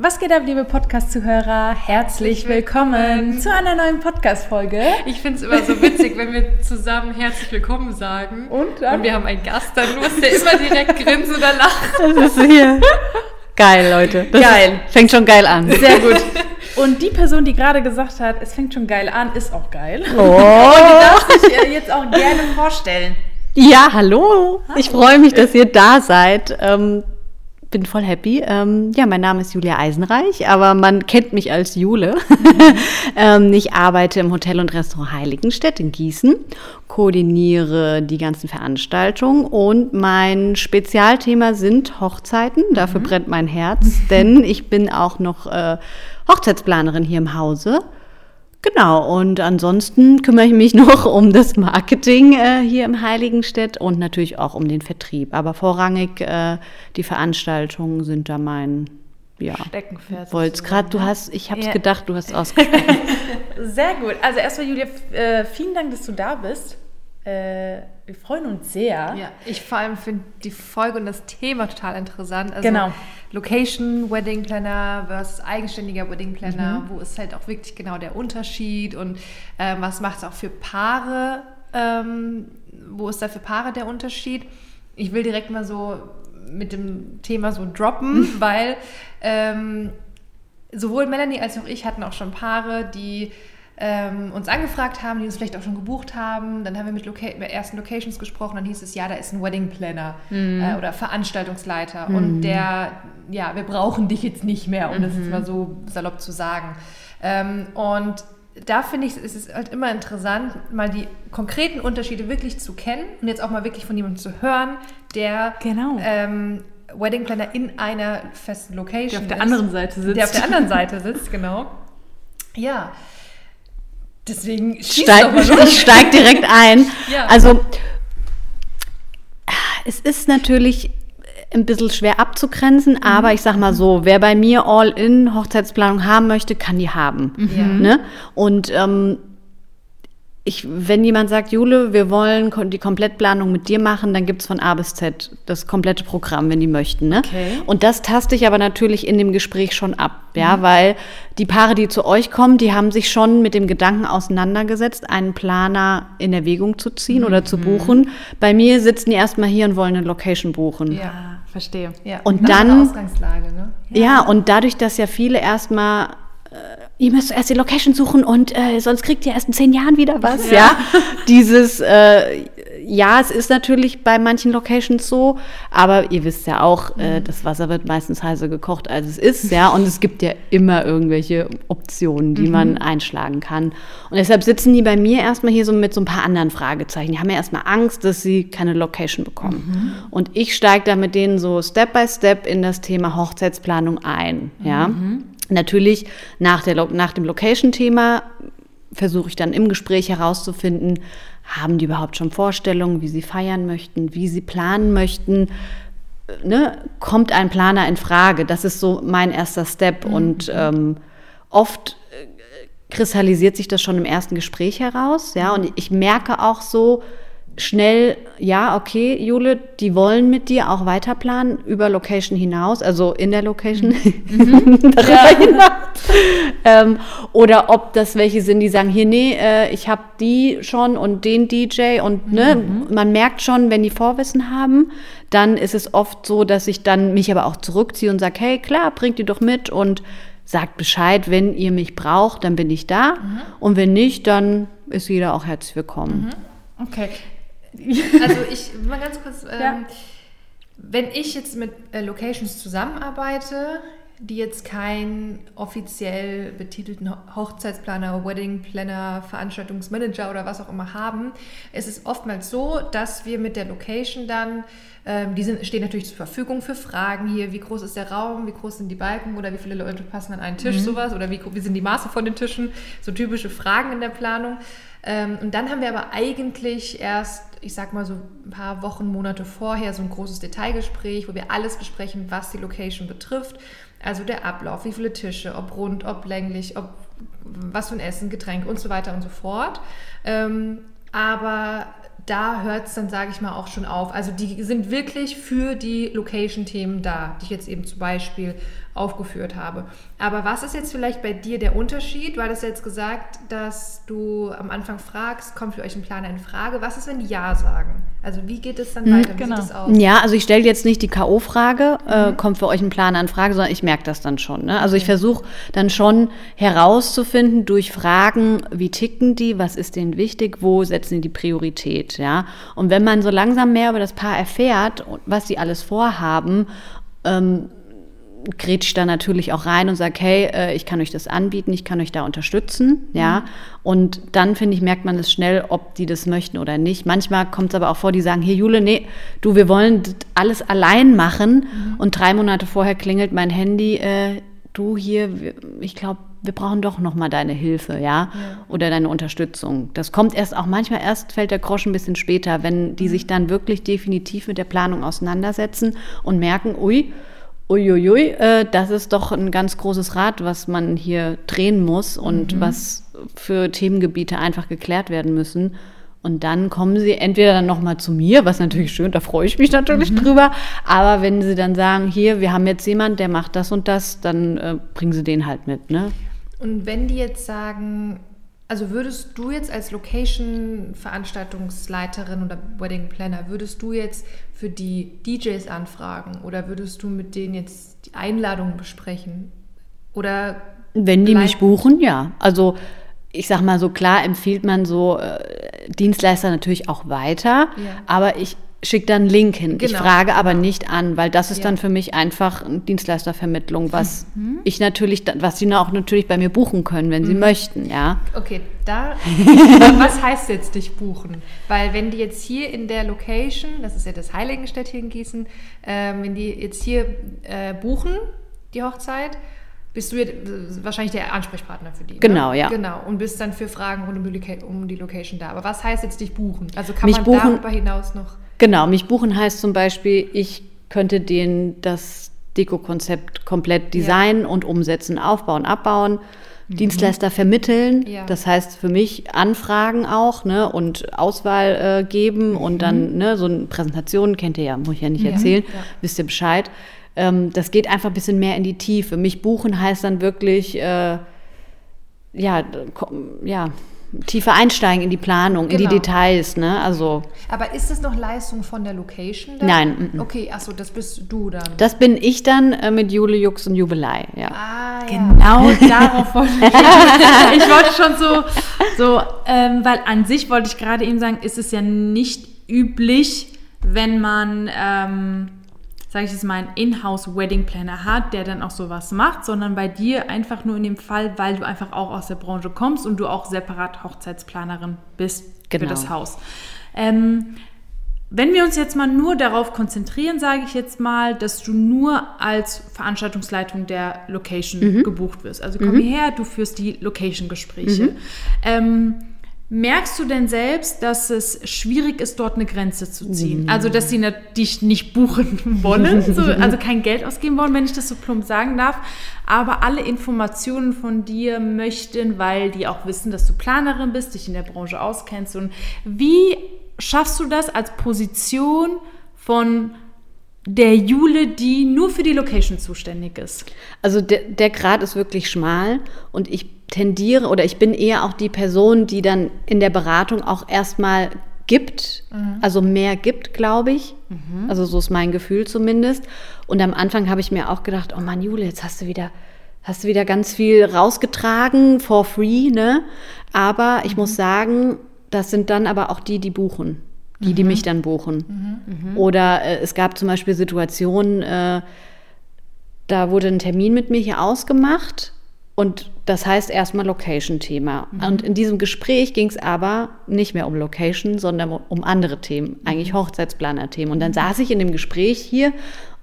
Was geht ab, liebe Podcast-Zuhörer? Herzlich willkommen zu einer neuen Podcast-Folge. Ich finde es immer so witzig, wenn wir zusammen herzlich willkommen sagen. Und dann? Und wir haben einen Gast, dann muss der immer direkt grinsen oder lachen. Das ist hier. Geil, Leute. Das Geil. Ist, fängt schon geil an. Sehr gut. Und die Person, die gerade gesagt hat, es fängt schon geil an, ist auch geil. Oh. Die darf sich äh, jetzt auch gerne vorstellen. Ja, hallo. Ich freue mich, dass ihr da seid. Ähm, bin voll happy. Ähm, ja, mein Name ist Julia Eisenreich, aber man kennt mich als Jule. ähm, ich arbeite im Hotel und Restaurant Heiligenstedt in Gießen, koordiniere die ganzen Veranstaltungen und mein Spezialthema sind Hochzeiten. Dafür brennt mein Herz, denn ich bin auch noch äh, Hochzeitsplanerin hier im Hause. Genau, und ansonsten kümmere ich mich noch um das Marketing äh, hier im Heiligenstedt und natürlich auch um den Vertrieb. Aber vorrangig äh, die Veranstaltungen sind da mein, ja, Steckenpferd. wollt's gerade, du hast, ich habe es Ja. gedacht, du hast ausgesprochen. Sehr gut. Also erstmal, Julia, äh, vielen Dank, dass du da bist. Äh, wir freuen uns sehr. Ja, ich vor allem finde die Folge und das Thema total interessant. Also Genau. Location, Wedding Planner versus eigenständiger Wedding Planner. Mhm. Wo ist halt auch wirklich genau der Unterschied und ähm, was macht es auch für Paare? Ähm, wo ist da für Paare der Unterschied? Ich will direkt mal so mit dem Thema so droppen, weil ähm, sowohl Melanie als auch ich hatten auch schon Paare, die ähm, uns angefragt haben, die uns vielleicht auch schon gebucht haben. Dann haben wir mit, Loca mit ersten Locations gesprochen, dann hieß es, ja, da ist ein Wedding Planner äh, oder Veranstaltungsleiter und der, ja, wir brauchen dich jetzt nicht mehr, um das jetzt mal so salopp zu sagen. Ähm, und da finde ich, es ist halt immer interessant, mal die konkreten Unterschiede wirklich zu kennen und jetzt auch mal wirklich von jemandem zu hören, der Genau. ähm, Wedding Planner in einer festen Location Der auf der ist. anderen Seite sitzt. Der auf der anderen Seite sitzt, genau. Ja. Deswegen steig, ich steig direkt ein. Ja. Also es ist natürlich ein bisschen schwer abzugrenzen, Mhm. aber ich sag mal so, wer bei mir All-in Hochzeitsplanung haben möchte, kann die haben. Ja. Ne? Und ähm, ich, wenn jemand sagt, Jule, wir wollen die Komplettplanung mit dir machen, dann gibt's von A bis Z das komplette Programm, wenn die möchten. Ne? Okay. Und das taste ich aber natürlich in dem Gespräch schon ab, ja, weil die Paare, die zu euch kommen, die haben sich schon mit dem Gedanken auseinandergesetzt, einen Planer in Erwägung zu ziehen oder zu buchen. Bei mir sitzen die erstmal hier und wollen eine Location buchen. Ja. Verstehe. ja. Und Nach dann- Ausgangslage, ne? Ja, und dadurch, dass ja viele erstmal, ihr müsst erst die Location suchen und äh, sonst kriegt ihr erst in zehn Jahren wieder was, ja. Dieses, äh, ja, es ist natürlich bei manchen Locations so, aber ihr wisst ja auch, äh, das Wasser wird meistens heißer gekocht, als es ist, ja. Und es gibt ja immer irgendwelche Optionen, die man einschlagen kann. Und deshalb sitzen die bei mir erstmal hier so mit so ein paar anderen Fragezeichen. Die haben ja erstmal Angst, dass sie keine Location bekommen. Und ich steige da mit denen so Step by Step in das Thema Hochzeitsplanung ein, ja. Natürlich nach, der, nach dem Location-Thema versuche ich dann im Gespräch herauszufinden, haben die überhaupt schon Vorstellungen, wie sie feiern möchten, wie sie planen möchten. Äh, Ne? Kommt ein Planer in Frage? Das ist so mein erster Step. Und ähm, oft äh, kristallisiert sich das schon im ersten Gespräch heraus. Ja? Und ich merke auch so schnell, ja, okay, Jule, die wollen mit dir auch weiterplanen über Location hinaus, also in der Location. Darüber hinaus. Ähm, oder ob das welche sind, die sagen, hier, nee, äh, ich habe die schon und den DJ und ne, man merkt schon, wenn die Vorwissen haben, dann ist es oft so, dass ich dann mich aber auch zurückziehe und sage, hey, klar, bringt die doch mit und sagt Bescheid, wenn ihr mich braucht, dann bin ich da. Und wenn nicht, dann ist jeder auch herzlich willkommen. Okay. Also ich, mal ganz kurz, ähm, Ja. wenn ich jetzt mit äh, Locations zusammenarbeite, die jetzt keinen offiziell betitelten Ho- Hochzeitsplaner, Wedding Planner, Veranstaltungsmanager oder was auch immer haben, ist es oftmals so, dass wir mit der Location dann, ähm, die sind, stehen natürlich zur Verfügung für Fragen hier, wie groß ist der Raum, wie groß sind die Balken oder wie viele Leute passen an einen Tisch, sowas, oder wie, wie sind die Maße von den Tischen, so typische Fragen in der Planung. Ähm, und dann haben wir aber eigentlich erst, ich sag mal so ein paar Wochen, Monate vorher so ein großes Detailgespräch, wo wir alles besprechen, was die Location betrifft. Also der Ablauf, wie viele Tische, ob rund, ob länglich, ob was für ein Essen, Getränk und so weiter und so fort. Ähm, aber da hört es dann, sage ich mal, auch schon auf. Also die sind wirklich für die Location-Themen da, die ich jetzt eben zum Beispiel aufgeführt habe. Aber was ist jetzt vielleicht bei dir der Unterschied? Du hattest jetzt gesagt, dass du am Anfang fragst, kommt für euch ein Planer in Frage? Was ist, wenn die Ja sagen? Also wie geht es dann Mhm, weiter? Wie genau. sieht das aus? Ja, also ich stelle jetzt nicht die K.O.-Frage, Mhm. äh, kommt für euch ein Plan an Frage, sondern ich merke das dann schon. Ne? Also ich versuche dann schon herauszufinden durch Fragen, wie ticken die, was ist denen wichtig, wo setzen die die Priorität, ja. Und wenn man so langsam mehr über das Paar erfährt, und was die alles vorhaben, ähm, grätsch da natürlich auch rein und sag, hey, äh, ich kann euch das anbieten, ich kann euch da unterstützen, ja. Und dann, finde ich, merkt man es schnell, ob die das möchten oder nicht. Manchmal kommt es aber auch vor, die sagen, hier Jule, nee, du, wir wollen alles allein machen. Und drei Monate vorher klingelt mein Handy, äh, du hier, ich glaube, wir brauchen doch noch mal deine Hilfe, ja, oder deine Unterstützung. Das kommt erst auch manchmal erst fällt der Groschen ein bisschen später, wenn die sich dann wirklich definitiv mit der Planung auseinandersetzen und merken, ui, Uiuiui, äh, das ist doch ein ganz großes Rad, was man hier drehen muss und was für Themengebiete einfach geklärt werden müssen. Und dann kommen sie entweder dann nochmal zu mir, was natürlich schön, da freue ich mich natürlich drüber. Aber wenn sie dann sagen, hier, wir haben jetzt jemand, der macht das und das, dann äh, bringen sie den halt mit, ne? Und wenn die jetzt sagen, also würdest du jetzt als Location-Veranstaltungsleiterin oder Wedding Planner, würdest du jetzt für die DJs anfragen oder würdest du mit denen jetzt die Einladungen besprechen? Oder Wenn die mich buchen, ja. Also ich sag mal so, klar empfiehlt man so äh, Dienstleister natürlich auch weiter, Ja. aber ich schicke dann einen Link hin. Ich Genau, frage aber nicht an, weil das ist Ja. dann für mich einfach eine Dienstleistervermittlung, was Mhm. ich natürlich, was sie auch natürlich bei mir buchen können, wenn sie Mhm. möchten, ja. Okay, da. was heißt jetzt dich buchen? Weil wenn die jetzt hier in der Location, das ist ja das Heiligenstädtchen Gießen, ähm, wenn die jetzt hier äh, buchen, die Hochzeit, bist du jetzt äh, wahrscheinlich der Ansprechpartner für die. Genau, ne? ja. Genau. Und bist dann für Fragen rund um um die Location da. Aber was heißt jetzt dich buchen? Also kann Mich man buchen- darüber hinaus noch. Genau, mich buchen heißt zum Beispiel, ich könnte denen das Deko-Konzept komplett designen und umsetzen, aufbauen, abbauen, Dienstleister vermitteln. Ja. Das heißt für mich Anfragen auch ne, und Auswahl äh, geben und dann ne, so eine Präsentation, kennt ihr ja, muss ich ja nicht erzählen, Ja. wisst ihr Bescheid. Ähm, das geht einfach ein bisschen mehr in die Tiefe. Mich buchen heißt dann wirklich, äh, ja, ja, tiefer einsteigen in die Planung, in die Genau. Details. Ne? Also Aber ist es noch Leistung von der Location? Da? Nein, mm, mm. Okay, achso, das bist du dann. Das bin ich dann äh, mit Jule, Jux und Jubelei, ja. ah, ja. Genau darauf wollte ich. ich wollte schon so, so ähm, weil an sich wollte ich gerade eben sagen, ist es ja nicht üblich, wenn man, ähm, sage ich jetzt mal, einen Inhouse-Wedding-Planner hat, der dann auch sowas macht, sondern bei dir einfach nur in dem Fall, weil du einfach auch aus der Branche kommst und du auch separat Hochzeitsplanerin bist Genau. für das Haus. Ähm, wenn wir uns jetzt mal nur darauf konzentrieren, sage ich jetzt mal, dass du nur als Veranstaltungsleitung der Location gebucht wirst. Also komm hierher, du führst die Location-Gespräche. Ähm, merkst du denn selbst, dass es schwierig ist, dort eine Grenze zu ziehen? Also, dass sie ne- dich nicht buchen wollen, so, also kein Geld ausgeben wollen, wenn ich das so plump sagen darf, aber alle Informationen von dir möchten, weil die auch wissen, dass du Planerin bist, dich in der Branche auskennst. Und wie schaffst du das als Position von der Jule, die nur für die Location zuständig ist? Also der, der Grad ist wirklich schmal und ich tendiere oder ich bin eher auch die Person, die dann in der Beratung auch erstmal gibt, also mehr gibt, glaube ich. Also so ist mein Gefühl zumindest. Und am Anfang habe ich mir auch gedacht, oh Mann, Jule, jetzt hast du wieder, hast du wieder ganz viel rausgetragen for free, ne? Aber ich muss sagen, das sind dann aber auch die, die buchen. Die, die mich dann buchen. Oder äh, es gab zum Beispiel Situationen, äh, da wurde ein Termin mit mir hier ausgemacht und das heißt erstmal Location-Thema. Und in diesem Gespräch ging es aber nicht mehr um Location, sondern um andere Themen, eigentlich Hochzeitsplaner-Themen. Und dann saß ich in dem Gespräch hier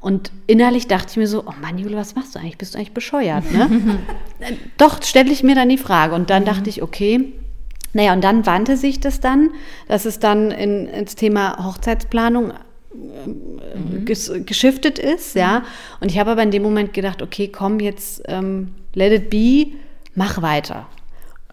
und innerlich dachte ich mir so, oh Mann, Jule, was machst du eigentlich? Bist du eigentlich bescheuert, ne? Äh, Doch, stelle ich mir dann die Frage. Und dann dachte ich, okay, naja, und dann wandte sich das dann, dass es dann in, ins Thema Hochzeitsplanung äh, ges geschiftet ist, ja. Und ich habe aber in dem Moment gedacht, okay, komm jetzt, ähm, let it be, mach weiter.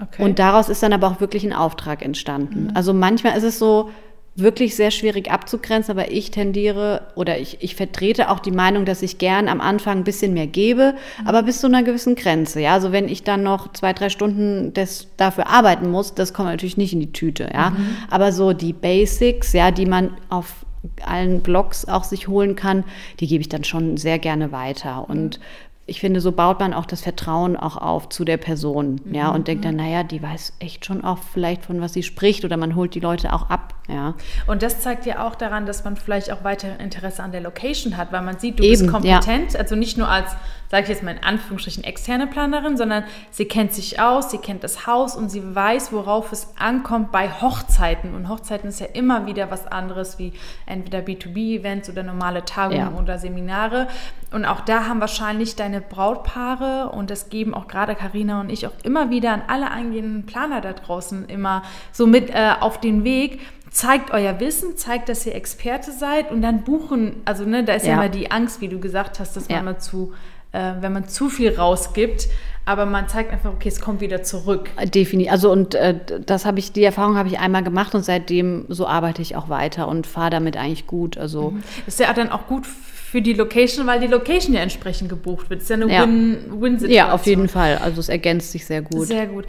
Okay. Und daraus ist dann aber auch wirklich ein Auftrag entstanden. Also manchmal ist es so, wirklich sehr schwierig abzugrenzen, aber ich tendiere oder ich, ich vertrete auch die Meinung, dass ich gern am Anfang ein bisschen mehr gebe, mhm. aber bis zu einer gewissen Grenze. Ja, also wenn ich dann noch zwei, drei Stunden des, dafür arbeiten muss, das kommt natürlich nicht in die Tüte. Ja, mhm. aber so die Basics, ja, die man auf allen Blogs auch sich holen kann, die gebe ich dann schon sehr gerne weiter. Und mhm ich finde, so baut man auch das Vertrauen auch auf zu der Person, mhm. ja, und denkt dann, naja, die weiß echt schon auch vielleicht von was sie spricht oder man holt die Leute auch ab, ja. Und das zeigt ja auch daran, dass man vielleicht auch weiter Interesse an der Location hat, weil man sieht, du Eben, bist kompetent, ja. also nicht nur als sage ich jetzt mal in Anführungsstrichen, externe Planerin, sondern sie kennt sich aus, sie kennt das Haus und sie weiß, worauf es ankommt bei Hochzeiten. Und Hochzeiten ist ja immer wieder was anderes wie entweder B2B-Events oder normale Tagungen ja. oder Seminare. Und auch da haben wahrscheinlich deine Brautpaare und das geben auch gerade Karina und ich auch immer wieder an alle eingehenden Planer da draußen immer so mit äh, auf den Weg, zeigt euer Wissen, zeigt, dass ihr Experte seid und dann buchen, also ne, da ist ja, ja immer die Angst, wie du gesagt hast, dass ja. man mal zu äh, wenn man zu viel rausgibt. Aber man zeigt einfach, okay, es kommt wieder zurück. Definitiv. Also und äh, das habe ich, die Erfahrung habe ich einmal gemacht und seitdem so arbeite ich auch weiter und fahre damit eigentlich gut. Also mhm. ist ja dann auch gut für die Location, weil die Location ja entsprechend gebucht wird. Das ist ja eine ja. Win-Situation. Ja, auf jeden Fall. Also es ergänzt sich sehr gut. Sehr gut.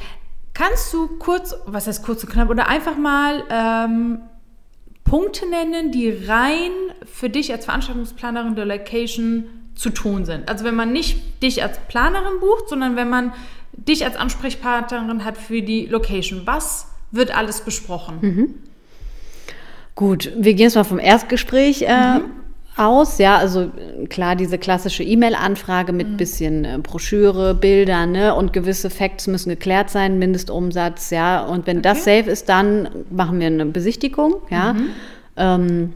Kannst du kurz, was heißt kurz und knapp, oder einfach mal ähm, Punkte nennen, die rein für dich als Veranstaltungsplanerin der Location zu tun sind. Also wenn man nicht dich als Planerin bucht, sondern wenn man dich als Ansprechpartnerin hat für die Location. Was wird alles besprochen? Mhm. Gut, wir gehen jetzt mal vom Erstgespräch äh, mhm. aus. Ja, also klar, diese klassische E-Mail-Anfrage mit mhm. bisschen äh, Broschüre, Bilder ne, und gewisse Facts müssen geklärt sein, Mindestumsatz. Ja, und wenn okay. das safe ist, dann machen wir eine Besichtigung. Ja. Mhm. Ähm,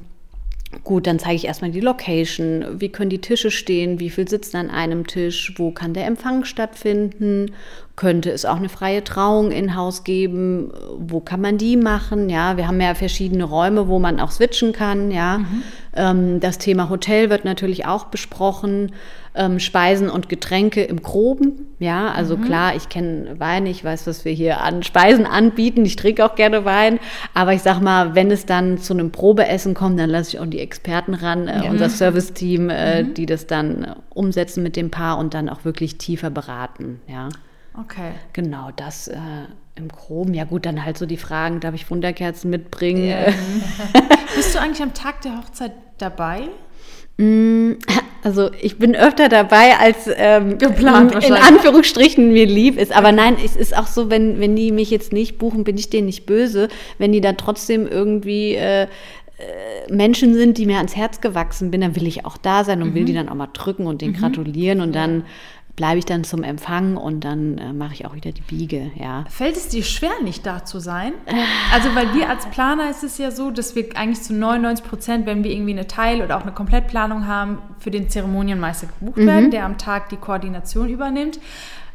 Gut, dann zeige ich erstmal die Location, wie können die Tische stehen, wie viel sitzen an einem Tisch, wo kann der Empfang stattfinden, könnte es auch eine freie Trauung in Haus geben, wo kann man die machen, ja, wir haben ja verschiedene Räume, wo man auch switchen kann, ja. Mhm. Ähm, das Thema Hotel wird natürlich auch besprochen, ähm, Speisen und Getränke im Groben. Ja, also mhm. klar, ich kenne Wein, ich weiß, was wir hier an Speisen anbieten. Ich trinke auch gerne Wein. Aber ich sag mal, wenn es dann zu einem Probeessen kommt, dann lasse ich auch die Experten ran, äh, ja. unser Serviceteam, äh, mhm. die das dann äh, umsetzen mit dem Paar und dann auch wirklich tiefer beraten. Ja. Okay. Genau, das äh, im Groben. Ja gut, dann halt so die Fragen, darf ich Wunderkerzen mitbringen? Ja. Bist du eigentlich am Tag der Hochzeit dabei? Mm, also ich bin öfter dabei, als ähm, geplant in, in Anführungsstrichen mir lieb ist. Aber nein, es ist auch so, wenn, wenn die mich jetzt nicht buchen, bin ich denen nicht böse. Wenn die dann trotzdem irgendwie äh, äh Menschen sind, die mir ans Herz gewachsen bin, dann will ich auch da sein und mhm. will die dann auch mal drücken und denen mhm. gratulieren und dann bleibe ich dann zum Empfang und dann äh, mache ich auch wieder die Biege, ja. Fällt es dir schwer, nicht da zu sein? Also, weil wir als Planer ist es ja so, dass wir eigentlich zu 99 Prozent, wenn wir irgendwie eine Teil- oder auch eine Komplettplanung haben, für den Zeremonienmeister gebucht mhm. werden, der am Tag die Koordination übernimmt.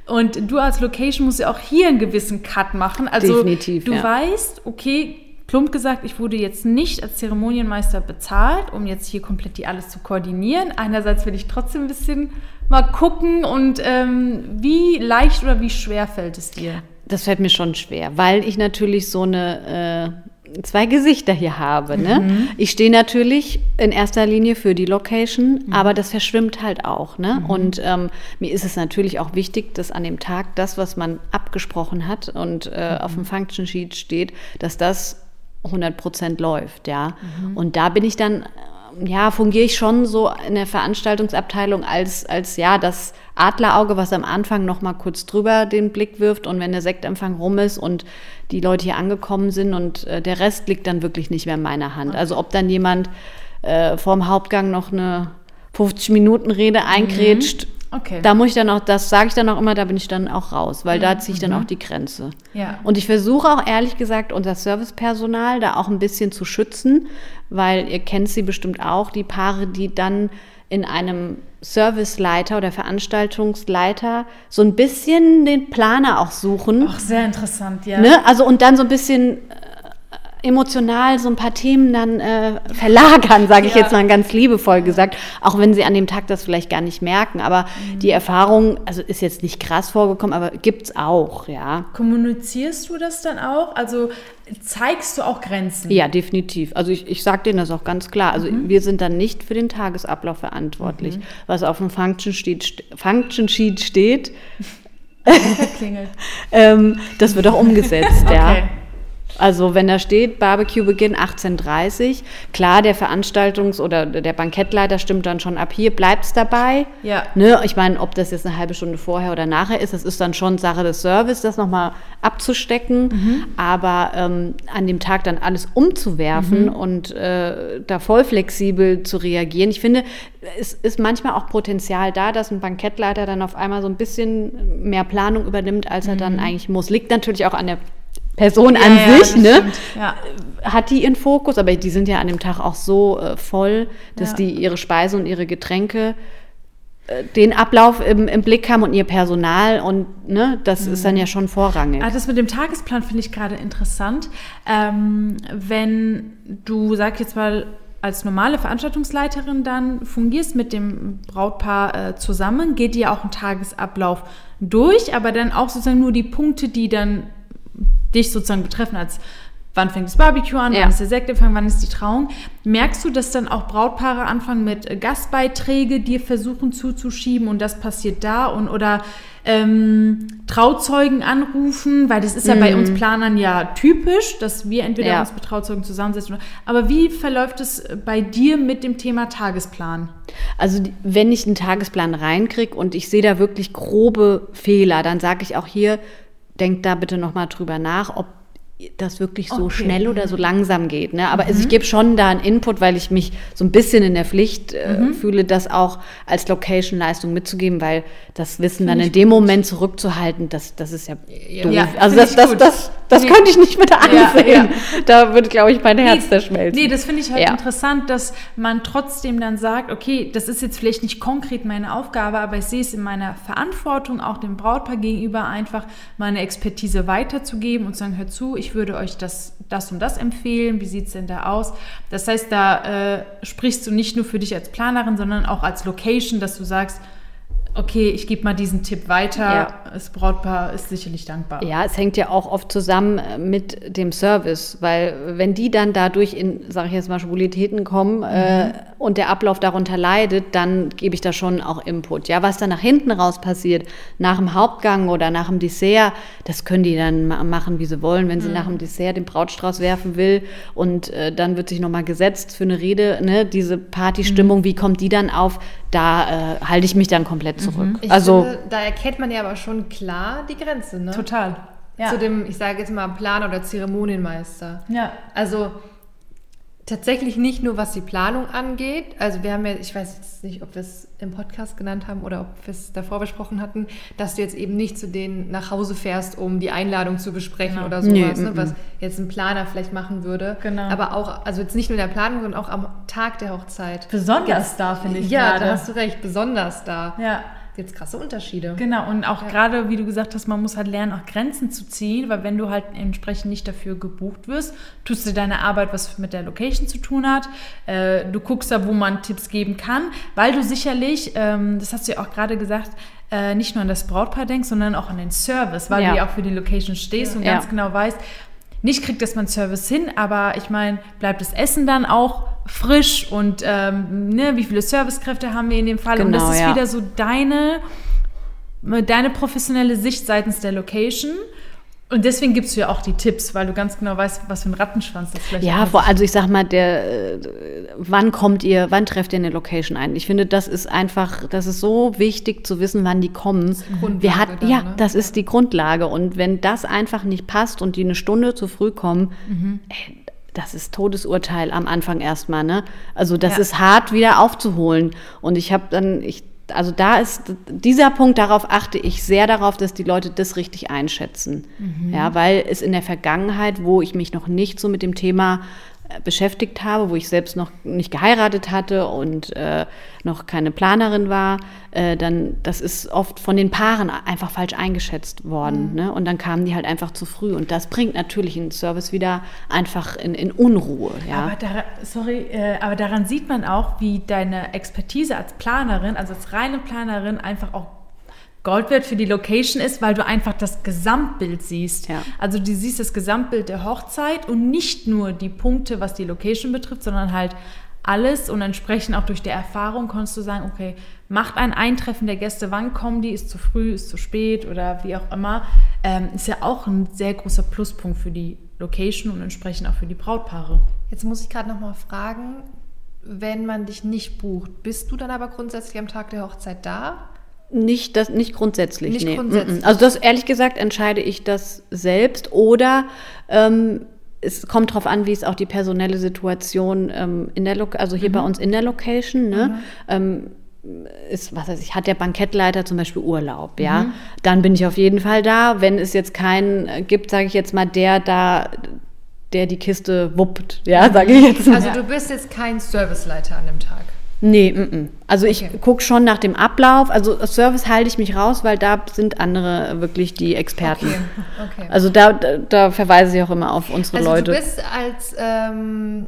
Und du als Location musst ja auch hier einen gewissen Cut machen. Also Definitiv, du ja. weißt, okay, plump gesagt, ich wurde jetzt nicht als Zeremonienmeister bezahlt, um jetzt hier komplett die alles zu koordinieren. Einerseits will ich trotzdem ein bisschen mal gucken und ähm, wie leicht oder wie schwer fällt es dir? Das fällt mir schon schwer, weil ich natürlich so eine äh, zwei Gesichter hier habe. Ne? Mhm. Ich stehe natürlich in erster Linie für die Location, mhm. aber das verschwimmt halt auch. Ne? Mhm. Und ähm, mir ist es natürlich auch wichtig, dass an dem Tag das, was man abgesprochen hat und äh, auf dem Function Sheet steht, dass das 100 Prozent läuft. Ja? Mhm. Und da bin ich dann ja, fungiere ich schon so in der Veranstaltungsabteilung als, als ja, das Adlerauge, was am Anfang noch mal kurz drüber den Blick wirft und wenn der Sektempfang rum ist und die Leute hier angekommen sind und äh, der Rest liegt dann wirklich nicht mehr in meiner Hand. Also ob dann jemand äh, vorm Hauptgang noch eine 50-Minuten-Rede eingrätscht, mhm. Okay. Da muss ich dann auch, das sage ich dann auch immer, da bin ich dann auch raus, weil mhm. da ziehe ich dann mhm. auch die Grenze. Ja. Und ich versuche auch ehrlich gesagt, unser Servicepersonal da auch ein bisschen zu schützen, weil ihr kennt sie bestimmt auch, die Paare, die dann in einem Serviceleiter oder Veranstaltungsleiter so ein bisschen den Planer auch suchen. Ach, sehr interessant, ja. Ne? Also und dann so ein bisschen emotional so ein paar Themen dann äh, verlagern, sage ich Ja. jetzt mal ganz liebevoll gesagt, auch wenn sie an dem Tag das vielleicht gar nicht merken. Aber die Erfahrung, also ist jetzt nicht krass vorgekommen, aber gibt's auch, ja. Kommunizierst du das dann auch? Also zeigst du auch Grenzen? Ja, definitiv. Also ich, ich sage denen das auch ganz klar. Also wir sind dann nicht für den Tagesablauf verantwortlich. Was auf dem Function Sheet, Function Sheet steht, ähm, das wird auch umgesetzt, ja. Also wenn da steht, Barbecue-Beginn 18.30 klar, der Veranstaltungs- oder der Bankettleiter stimmt dann schon ab, hier bleibt's dabei. Ja. Ne? Ich meine, ob das jetzt eine halbe Stunde vorher oder nachher ist, das ist dann schon Sache des Service, das nochmal abzustecken. Mhm. Aber ähm, an dem Tag dann alles umzuwerfen Mhm. und äh, da voll flexibel zu reagieren. Ich finde, es ist manchmal auch Potenzial da, dass ein Bankettleiter dann auf einmal so ein bisschen mehr Planung übernimmt, als er dann eigentlich muss. Liegt natürlich auch an der Person an Mhm. Ja, ja, sich, ne? Ja. Hat die ihren Fokus, aber die sind ja an dem Tag auch so äh, voll, dass Ja. die ihre Speisen und ihre Getränke äh, den Ablauf im, im Blick haben und ihr Personal und ne, das ist Mhm. dann ja schon vorrangig. Ah, das mit dem Tagesplan finde ich gerade interessant. Ähm, wenn du, sag ich jetzt mal, als normale Veranstaltungsleiterin dann fungierst mit dem Brautpaar äh, zusammen, geht ihr auch ein Tagesablauf durch, aber dann auch sozusagen nur die Punkte, die dann dich sozusagen betreffen, als wann fängt das Barbecue an, Ja. wann ist der Sektempfang, wann ist die Trauung. Merkst du, dass dann auch Brautpaare anfangen mit äh, Gastbeiträge dir versuchen zuzuschieben und das passiert da und oder ähm, Trauzeugen anrufen, weil das ist ja bei uns Planern ja typisch, dass wir entweder Ja. uns mit Trauzeugen zusammensetzen. Oder, aber wie verläuft es bei dir mit dem Thema Tagesplan? Also wenn ich einen Tagesplan reinkriege und ich sehe da wirklich grobe Fehler, dann sage ich auch hier, denkt da bitte nochmal drüber nach, ob das wirklich so Okay. schnell oder so langsam geht. Ne? Aber also ich gebe schon da einen Input, weil ich mich so ein bisschen in der Pflicht äh, fühle, das auch als Location-Leistung mitzugeben, weil das Wissen dann in dem Moment zurückzuhalten, das, das ist ja doof. Ja, also das, das, gut. das, das Nee. könnte ich nicht mit Ja, ansehen. ja. Da wird, glaube ich, mein Herz zerschmelzen. Nee, das finde ich halt Ja. interessant, dass man trotzdem dann sagt, okay, das ist jetzt vielleicht nicht konkret meine Aufgabe, aber ich sehe es in meiner Verantwortung, auch dem Brautpaar gegenüber, einfach meine Expertise weiterzugeben und zu sagen, hör zu, ich würde euch das, das und das empfehlen, wie sieht es denn da aus? Das heißt, da äh, sprichst du nicht nur für dich als Planerin, sondern auch als Location, dass du sagst, okay, ich gebe mal diesen Tipp weiter, Ja. das Brautpaar ist sicherlich dankbar. Ja, es hängt ja auch oft zusammen äh, mit dem Service, weil wenn die dann dadurch in, sage ich jetzt mal, Schwulitäten kommen äh, und der Ablauf darunter leidet, dann gebe ich da schon auch Input. Ja, was dann nach hinten raus passiert, nach dem Hauptgang oder nach dem Dessert, das können die dann ma machen, wie sie wollen. Wenn sie nach dem Dessert den Brautstrauß werfen will und äh, dann wird sich nochmal gesetzt für eine Rede, ne, diese Partystimmung, wie kommt die dann auf? Da äh, halte ich mich dann komplett zurück. Ich also finde, da erkennt man ja aber schon klar die Grenze, ne? Total. Ja. Zu dem, ich sage jetzt mal, Planer oder Zeremonienmeister. ja. Also tatsächlich nicht nur, was die Planung angeht. Also wir haben ja, ich weiß jetzt nicht, ob wir es im Podcast genannt haben oder ob wir es davor besprochen hatten, dass du jetzt eben nicht zu denen nach Hause fährst, um die Einladung zu besprechen Genau. oder sowas, Nee, ne, was jetzt ein Planer vielleicht machen würde. Genau. Aber auch, also jetzt nicht nur in der Planung, sondern auch am Tag der Hochzeit. Besonders da, finde ich Ja, gerade. da hast du recht, besonders da. Ja. Jetzt krasse Unterschiede. Genau, und auch gerade, wie du gesagt hast, man muss halt lernen, auch Grenzen zu ziehen, weil wenn du halt entsprechend nicht dafür gebucht wirst, tust du deine Arbeit, was mit der Location zu tun hat. Äh, du guckst da, wo man Tipps geben kann, weil du sicherlich, ähm, das hast du ja auch gerade gesagt, äh, nicht nur an das Brautpaar denkst, sondern auch an den Service, weil Ja. du ja auch für die Location stehst und Ja. ganz genau weißt, nicht kriegt das man Service hin, aber ich meine, bleibt das Essen dann auch frisch und ähm, ne, wie viele Servicekräfte haben wir in dem Fall? und das Genau, ist ja. wieder so deine, deine professionelle Sicht seitens der Location. Und deswegen gibst du ja auch die Tipps, weil du ganz genau weißt, was für ein Rattenschwanz das vielleicht Ja, ist. also ich sag mal, der, äh, wann kommt ihr, wann trefft ihr eine Location ein? Ich finde, das ist einfach, das ist so wichtig zu wissen, wann die kommen. Grundlage Wir hat, dann, ja, ne? das ist die Grundlage. Und wenn das einfach nicht passt und die eine Stunde zu früh kommen, Mhm. ey, das ist Todesurteil am Anfang erstmal, ne? Also das Ja. ist hart wieder aufzuholen. Und ich habe dann, ich, also da ist dieser Punkt, darauf achte ich sehr darauf, dass die Leute das richtig einschätzen. Mhm. Ja, weil es in der Vergangenheit, wo ich mich noch nicht so mit dem Thema beschäftigt habe, wo ich selbst noch nicht geheiratet hatte und äh, noch keine Planerin war, äh, dann das ist oft von den Paaren einfach falsch eingeschätzt worden. Mhm. Ne? Und dann kamen die halt einfach zu früh. Und das bringt natürlich einen Service wieder einfach in, in Unruhe. Ja? Aber, daran, sorry, äh, aber daran sieht man auch, wie deine Expertise als Planerin, also als reine Planerin, einfach auch Gold wert für die Location ist, weil du einfach das Gesamtbild siehst. Ja. Also du siehst das Gesamtbild der Hochzeit und nicht nur die Punkte, was die Location betrifft, sondern halt alles und entsprechend auch durch die Erfahrung konntest du sagen, okay, macht ein Eintreffen der Gäste, wann kommen die, ist zu früh, ist zu spät oder wie auch immer, ähm, ist ja auch ein sehr großer Pluspunkt für die Location und entsprechend auch für die Brautpaare. Jetzt muss ich gerade nochmal fragen, wenn man dich nicht bucht, bist du dann aber grundsätzlich am Tag der Hochzeit da? Nicht, das, nicht grundsätzlich. Nicht nee. grundsätzlich. Also das ehrlich gesagt entscheide ich das selbst oder ähm, es kommt darauf an, wie es auch die personelle Situation ähm, in der Lo also hier mhm. bei uns in der Location, ne? Mhm. Ähm, ist, was weiß ich, hat der Bankettleiter zum Beispiel Urlaub, ja, mhm. dann bin ich auf jeden Fall da. Wenn es jetzt keinen äh, gibt, sage ich jetzt mal, der da, der die Kiste wuppt, ja, sage ich jetzt mal. Also du bist jetzt kein Serviceleiter an dem Tag. Nee, m -m. also ich okay. gucke schon nach dem Ablauf. Also Service halte ich mich raus, weil da sind andere wirklich die Experten. Okay. Okay. Also da, da, da, verweise ich auch immer auf unsere also Leute. Du bist als, ähm,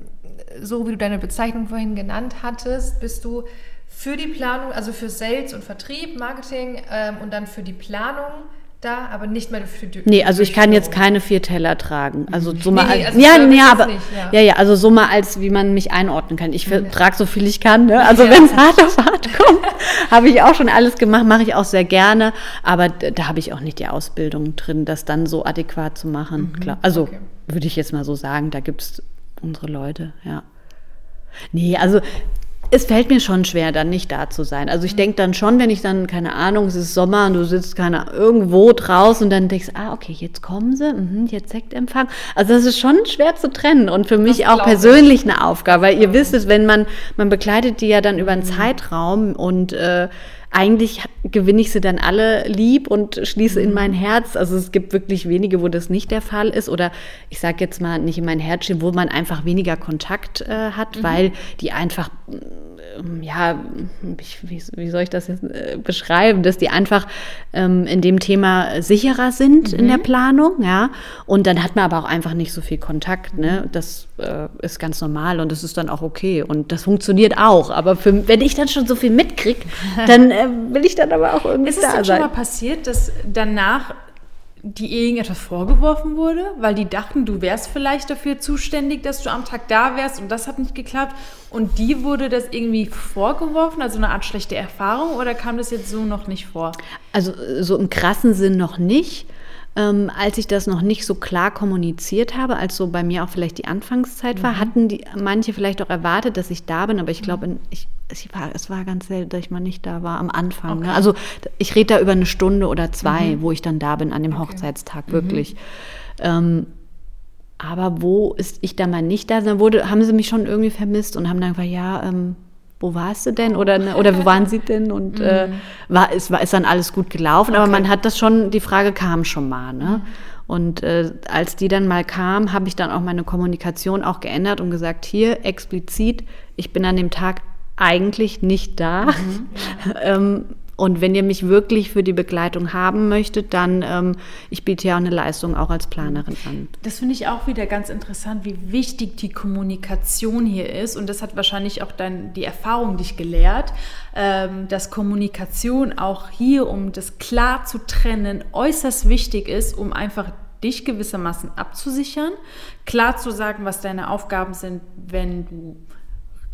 so wie du deine Bezeichnung vorhin genannt hattest, bist du für die Planung, also für Sales und Vertrieb, Marketing ähm, und dann für die Planung da, aber nicht mehr für die Nee, also ich kann jetzt keine vier Teller tragen. Also so mal nee, als, also ja, nee, aber nicht, ja. ja. ja, also so mal als wie man mich einordnen kann. Ich ja. trage so viel ich kann, ne? Also ja. wenn es hart auf hart kommt, habe ich auch schon alles gemacht, mache ich auch sehr gerne, aber da habe ich auch nicht die Ausbildung drin, das dann so adäquat zu machen. Mhm. Klar. Also okay. würde ich jetzt mal so sagen, da gibt es unsere Leute, ja. Nee, also es fällt mir schon schwer, dann nicht da zu sein. Also ich denke dann schon, wenn ich dann, keine Ahnung, es ist Sommer und du sitzt keine, irgendwo draußen und dann denkst, ah, okay, jetzt kommen sie, mh, jetzt Sektempfang. Also das ist schon schwer zu trennen und für mich das auch persönlich ich. eine Aufgabe, weil ihr wisst es, wenn man, man begleitet die ja dann über einen mhm. Zeitraum und äh, eigentlich gewinne ich sie dann alle lieb und schließe in mein Herz. Also es gibt wirklich wenige, wo das nicht der Fall ist. Oder ich sage jetzt mal nicht in mein Herz stehen, wo man einfach weniger Kontakt äh, hat, mhm. weil die einfach ähm, ja, wie, wie, soll ich das jetzt äh, beschreiben, dass die einfach ähm, in dem Thema sicherer sind mhm. in der mhm. Planung, ja. Und dann hat man aber auch einfach nicht so viel Kontakt, ne? Das äh, ist ganz normal und das ist dann auch okay und das funktioniert auch. Aber für, wenn ich dann schon so viel mitkriege, dann äh, will ich dann aber auch irgendwie ist da sein. Ist es schon mal passiert, dass danach die irgendetwas vorgeworfen wurde, weil die dachten, du wärst vielleicht dafür zuständig, dass du am Tag da wärst und das hat nicht geklappt. Und die wurde das irgendwie vorgeworfen, also eine Art schlechte Erfahrung oder kam das jetzt so noch nicht vor? Also so im krassen Sinn noch nicht ähm, als ich das noch nicht so klar kommuniziert habe, als so bei mir auch vielleicht die Anfangszeit war, mhm. hatten die manche vielleicht auch erwartet, dass ich da bin, aber ich glaube, mhm. ich, ich war, es war ganz selten, dass ich mal nicht da war am Anfang. Ne? Okay. Ne? Also ich rede da über eine Stunde oder zwei, mhm. wo ich dann da bin an dem okay. Hochzeitstag, wirklich. Mhm. Ähm, aber wo ist ich da mal nicht da? Dann wurde, haben sie mich schon irgendwie vermisst und haben dann gesagt, ja, ähm, wo warst du denn? Oder, ne, oder wo waren sie denn? Und äh, mhm. war, ist, war, ist dann alles gut gelaufen. Okay. Aber man hat das schon, die Frage kam schon mal. Ne? Mhm. Und äh, als die dann mal kam, habe ich dann auch meine Kommunikation auch geändert und gesagt, hier explizit, ich bin an dem Tag eigentlich nicht da. Mhm. ähm, und wenn ihr mich wirklich für die Begleitung haben möchtet, dann, ähm, ich biete ja auch eine Leistung auch als Planerin an. Das finde ich auch wieder ganz interessant, wie wichtig die Kommunikation hier ist. Und das hat wahrscheinlich auch dann die Erfahrung dich gelehrt, ähm, dass Kommunikation auch hier, um das klar zu trennen, äußerst wichtig ist, um einfach dich gewissermaßen abzusichern, klar zu sagen, was deine Aufgaben sind, wenn du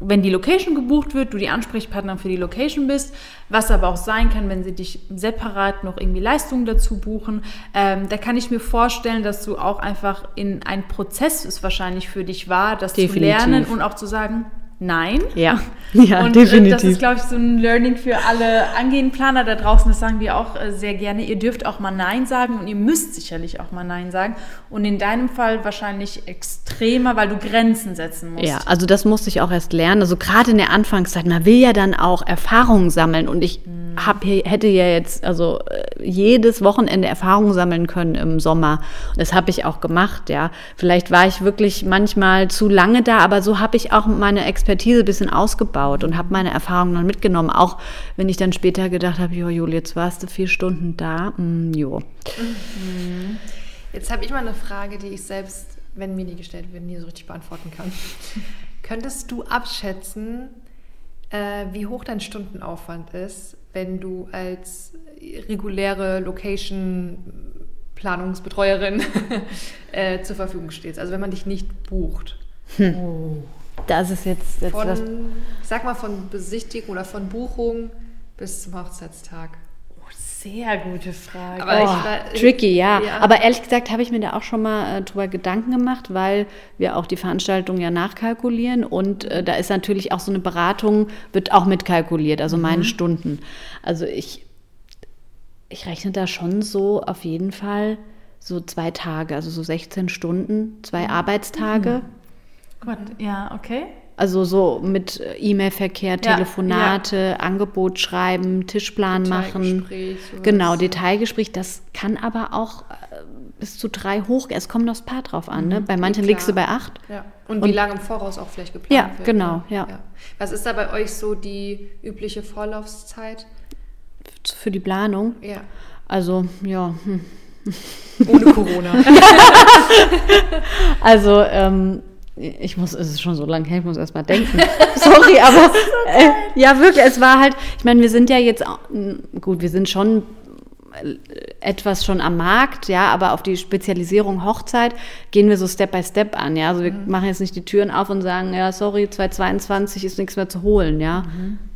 wenn die Location gebucht wird, du die Ansprechpartner für die Location bist, was aber auch sein kann, wenn sie dich separat noch irgendwie Leistungen dazu buchen, ähm, da kann ich mir vorstellen, dass du auch einfach in ein Prozess es wahrscheinlich für dich war, das Definitiv. zu lernen und auch zu sagen, Nein. Ja, ja und, definitiv. das ist, glaube ich, so ein Learning für alle angehenden Planer da draußen. Das sagen wir auch äh, sehr gerne. Ihr dürft auch mal Nein sagen und ihr müsst sicherlich auch mal Nein sagen. Und in deinem Fall wahrscheinlich extremer, weil du Grenzen setzen musst. Ja, also das musste ich auch erst lernen. Also gerade in der Anfangszeit, man will ja dann auch Erfahrungen sammeln. Und ich mhm. hab, hätte ja jetzt, also äh, jedes Wochenende Erfahrungen sammeln können im Sommer. Das habe ich auch gemacht, ja. Vielleicht war ich wirklich manchmal zu lange da, aber so habe ich auch meine Expertise ein bisschen ausgebaut und habe meine Erfahrungen dann mitgenommen. Auch wenn ich dann später gedacht habe, jo, Juli, jetzt warst du vier Stunden da. Mm, jo. Jetzt habe ich mal eine Frage, die ich selbst, wenn mir die gestellt wird, nie so richtig beantworten kann. Könntest du abschätzen, äh, wie hoch dein Stundenaufwand ist, wenn du als reguläre Location-Planungsbetreuerin äh, zur Verfügung stehst? Also wenn man dich nicht bucht. Das ist jetzt, jetzt Von, was. ich sag mal, von Besichtigung oder von Buchung bis zum Hochzeitstag. Sehr gute Frage. Aber ich Oh, war- tricky, ja. ja. Aber ehrlich gesagt habe ich mir da auch schon mal äh, drüber Gedanken gemacht, weil wir auch die Veranstaltung ja nachkalkulieren und äh, da ist natürlich auch so eine Beratung, wird auch mitkalkuliert, also meine Stunden. Also ich, ich rechne da schon so auf jeden Fall so zwei Tage, also so 16 Stunden, zwei Arbeitstage. Gott, ja, okay. Also so mit äh, E-Mail-Verkehr, Ja, Telefonate, Angebot schreiben, Tischplan machen. Genau, Detailgespräch. Das kann aber auch äh, bis zu drei hoch. Es kommt aufs Paar drauf an. Ne? Bei manchen klar. liegst du bei acht. Ja. Und, Und- wie lange im Voraus auch vielleicht geplant Ja, wird. genau, ja. Was ist da bei euch so die übliche Vorlaufzeit? Für die Planung. Ja. Also, ja. Hm. Ohne Corona. Also, ähm, ich muss, es ist schon so lange her, ich muss erst mal denken. Sorry, aber äh, ja, wirklich, es war halt, ich meine, wir sind ja jetzt, gut, wir sind schon äh, etwas schon am Markt, ja, aber auf die Spezialisierung Hochzeit gehen wir so Step by Step an, ja. Also wir machen jetzt nicht die Türen auf und sagen, ja, sorry, 2022 ist nichts mehr zu holen, ja.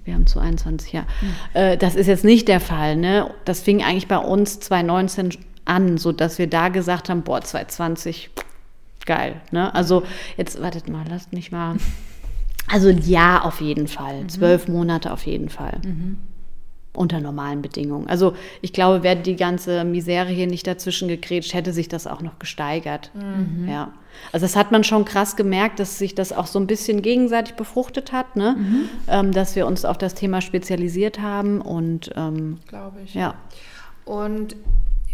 Wir haben 2021, ja. Äh, das ist jetzt nicht der Fall, ne. Das fing eigentlich bei uns 2019 an, so dass wir da gesagt haben, boah, 2020 geil. Ne? Also jetzt, wartet mal, lasst mich mal. Also ja, auf jeden Fall. Zwölf Monate auf jeden Fall. Unter normalen Bedingungen. Also ich glaube, wäre die ganze Misere hier nicht dazwischen gegrätscht, hätte sich das auch noch gesteigert. Ja. Also das hat man schon krass gemerkt, dass sich das auch so ein bisschen gegenseitig befruchtet hat, ne? Ähm, dass wir uns auf das Thema spezialisiert haben und ähm, Glaube ich. ja. Und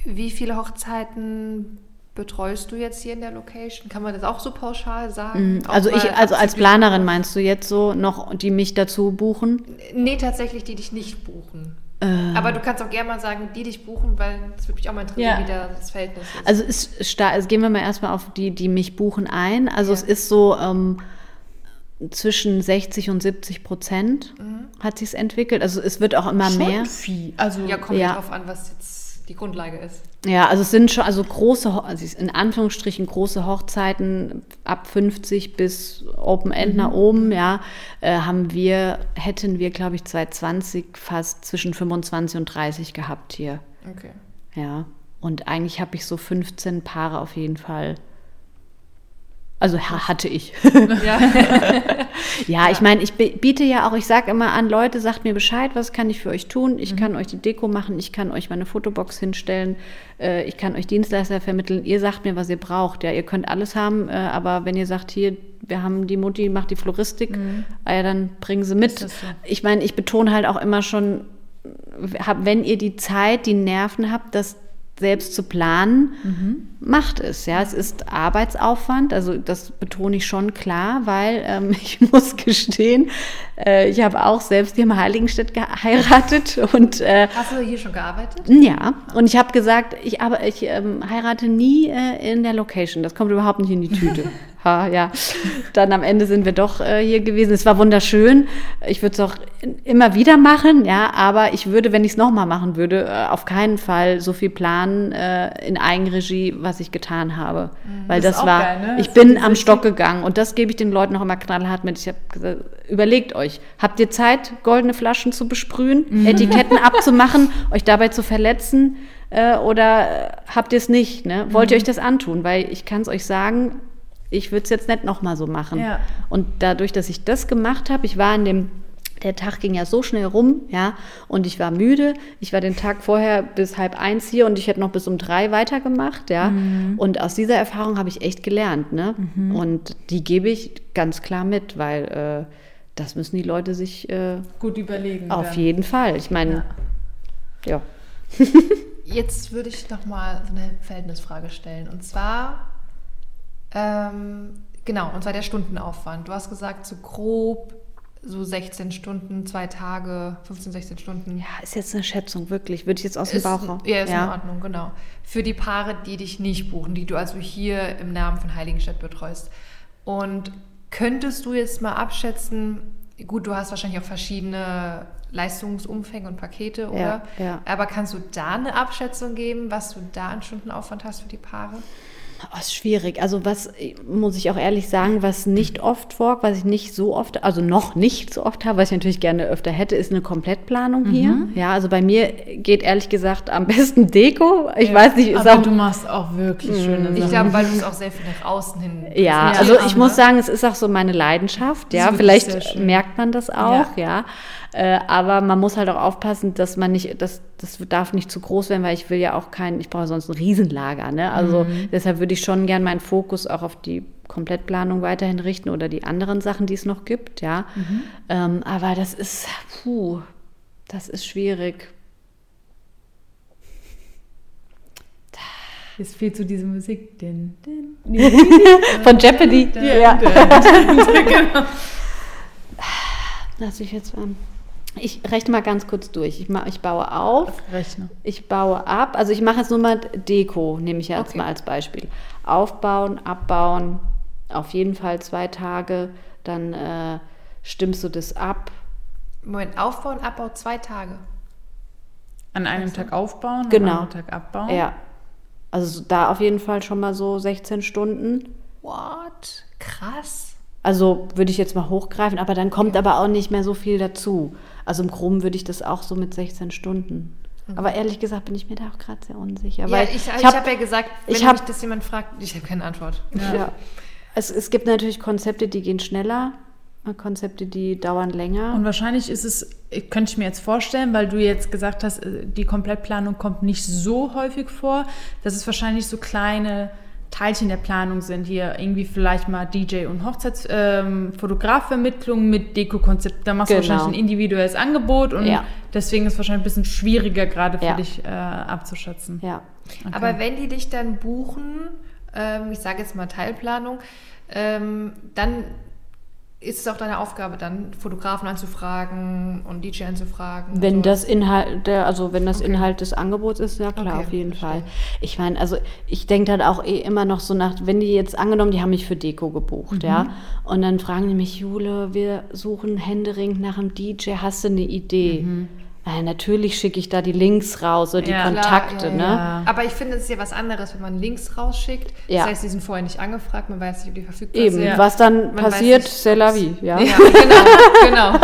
wie viele Hochzeiten betreust du jetzt hier in der Location? Kann man das auch so pauschal sagen? Auch Also ich, mal also als Planerin meinst du jetzt so noch, die mich dazu buchen? Nee, tatsächlich, die dich nicht buchen. Äh. Aber du kannst auch gerne mal sagen, die dich buchen, weil es würde mich auch mal interessieren, Ja. wie da das Verhältnis ist. Also es ist sta- also gehen wir mal erstmal auf die, die mich buchen ein. Also es ist so ähm, zwischen 60 und 70 Prozent hat sich entwickelt. Also es wird auch immer mehr. Schon viel. Also, ja, kommt ja. drauf an, was jetzt die Grundlage ist. Ja, also es sind schon also große, also in Anführungsstrichen große Hochzeiten ab 50 bis Open End nach oben, ja, äh, haben wir, hätten wir, glaube ich, 2020 fast zwischen 25 und 30 gehabt hier. Okay. Ja, und eigentlich habe ich so 15 Paare auf jeden Fall. Also ha hatte ich. Ja. ja, ich meine, ich bi- biete ja auch, ich sage immer an, Leute, sagt mir Bescheid, was kann ich für euch tun? Ich kann euch die Deko machen, ich kann euch meine Fotobox hinstellen, äh, ich kann euch Dienstleister vermitteln. Ihr sagt mir, was ihr braucht. Ja, ihr könnt alles haben, äh, aber wenn ihr sagt, hier, wir haben die Mutti, macht die Floristik, ah ja, dann bringen sie mit. so? Ich meine, ich betone halt auch immer schon, hab, wenn ihr die Zeit, die Nerven habt, das selbst zu planen, macht es. Ja, es ist Arbeitsaufwand, also das betone ich schon klar, weil ähm, ich muss gestehen, äh, ich habe auch selbst hier im Heiligenstadt geheiratet und äh, Hast du hier schon gearbeitet? ja, und ich habe gesagt, ich, aber ich ähm, heirate nie äh, in der Location. Das kommt überhaupt nicht in die Tüte. ha, ja. Dann am Ende sind wir doch äh, hier gewesen. Es war wunderschön. Ich würde es auch immer wieder machen, ja, aber ich würde, wenn ich es nochmal machen würde, äh, auf keinen Fall so viel planen äh, in Eigenregie, was ich getan habe. Weil Das das, war, geil, ne? ich Das bin am Stock gegangen und das gebe ich den Leuten noch immer knallhart mit. Ich habe gesagt, überlegt euch, habt ihr Zeit, goldene Flaschen zu besprühen, Mhm. Etiketten abzumachen, euch dabei zu verletzen äh, oder habt ihr es nicht? Ne? Wollt ihr Mhm. euch das antun? Weil ich kann es euch sagen, ich würde es jetzt nicht nochmal so machen. Ja. Und dadurch, dass ich das gemacht habe, ich war an dem der Tag ging ja so schnell rum, ja, und ich war müde. Ich war den Tag vorher bis halb eins hier und ich hätte noch bis um drei weitergemacht, ja. Mhm. Und aus dieser Erfahrung habe ich echt gelernt, ne? Und die gebe ich ganz klar mit, weil äh, das müssen die Leute sich äh, gut überlegen. auf dann. jeden Fall. Ich meine, ja. Jetzt würde ich noch mal so eine Verhältnisfrage stellen. Und zwar, ähm, genau, und zwar der Stundenaufwand. Du hast gesagt, so grob so 16 Stunden, zwei Tage, 15, 16 Stunden. Ja, ist jetzt eine Schätzung, wirklich. Würde ich jetzt aus dem Ist, Bauch raus. ja, ist in Ordnung, genau. Für die Paare, die dich nicht buchen, die du also hier im Namen von Heiligenstadt betreust. Und könntest du jetzt mal abschätzen, gut, du hast wahrscheinlich auch verschiedene Leistungsumfänge und Pakete, oder? ja. Aber kannst du da eine Abschätzung geben, was du da an Stundenaufwand hast für die Paare? Oh, ist schwierig. Also was muss ich auch ehrlich sagen, was nicht oft vorkommt, was ich nicht so oft, also noch nicht so oft habe, was ich natürlich gerne öfter hätte, ist eine Komplettplanung hier. Ja, also bei mir geht ehrlich gesagt am besten Deko. Ich weiß nicht, ist Aber auch du machst auch wirklich schöne Ich Sachen. glaube, weil du es auch sehr viel nach außen hin Ja, also ich hast, muss ne? sagen, es ist auch so meine Leidenschaft. Ja, vielleicht merkt man das auch, ja. Äh, aber man muss halt auch aufpassen, dass man nicht, das, das darf nicht zu groß werden, weil ich will ja auch kein, ich brauche sonst ein Riesenlager. Ne? Also Mhm. deshalb würde ich schon gern meinen Fokus auch auf die Komplettplanung weiterhin richten oder die anderen Sachen, die es noch gibt, ja. Mhm. Ähm, aber das ist, puh, das ist schwierig. Jetzt fehlt so diese Musik. Din, din, Von Jeopardy. Ja. genau. Lass ich jetzt mal. Ich rechne mal ganz kurz durch. Ich, ma, ich baue auf, Rechne. ich baue ab. Also ich mache jetzt nur mal Deko, nehme ich jetzt Okay. mal als Beispiel. Aufbauen, abbauen, auf jeden Fall zwei Tage. Dann äh, stimmst du das ab. Moment, Aufbau und Abbau zwei Tage. An einem Tag aufbauen, Genau. an einem Tag abbauen. Ja. Also da auf jeden Fall schon mal so 16 Stunden. What? Krass. Also würde ich jetzt mal hochgreifen, aber dann kommt aber auch nicht mehr so viel dazu. Also im Groben würde ich das auch so mit 16 Stunden. Aber ehrlich gesagt bin ich mir da auch gerade sehr unsicher. Ja, weil ich, ich, hab- habe ja gesagt, wenn ich hab- mich das jemand fragt, ich habe keine Antwort. Ja. Es, es gibt natürlich Konzepte, die gehen schneller, Konzepte, die dauern länger. Und wahrscheinlich ist es, könnte ich mir jetzt vorstellen, weil du jetzt gesagt hast, äh, die Komplettplanung kommt nicht so häufig vor, dass es wahrscheinlich so kleine Teilchen der Planung sind. Hier irgendwie vielleicht mal DJ- und Hochzeitsfotografvermittlung mit Deko-Konzept. Da machst du Genau. wahrscheinlich ein individuelles Angebot und Ja. deswegen ist es wahrscheinlich ein bisschen schwieriger gerade für Ja. dich äh, abzuschätzen. ja. Okay. Aber wenn die dich dann buchen, ähm, ich sage jetzt mal Teilplanung, ähm, dann ist es auch deine Aufgabe, dann Fotografen anzufragen und DJ anzufragen. Wenn das Inhalt, der, also wenn das Okay. Inhalt des Angebots ist, ja klar, Okay, auf jeden verstehe. Fall. Ich meine, also ich denke dann auch eh immer noch so nach, wenn die jetzt angenommen, die haben mich für Deko gebucht, ja, Mhm. und dann fragen die mich, Jule, wir suchen händeringend nach einem DJ, hast du eine Idee? Äh, natürlich schicke ich da die Links raus oder die. Ja, klar, Kontakte, ja, ne? ja. Aber ich finde, es ist ja was anderes, wenn man Links rausschickt. Ja. Das heißt, die sind vorher nicht angefragt, man weiß nicht, ob die verfügbar Eben, sind. Ja. was dann Man passiert, c'est la vie, ja. Genau, genau.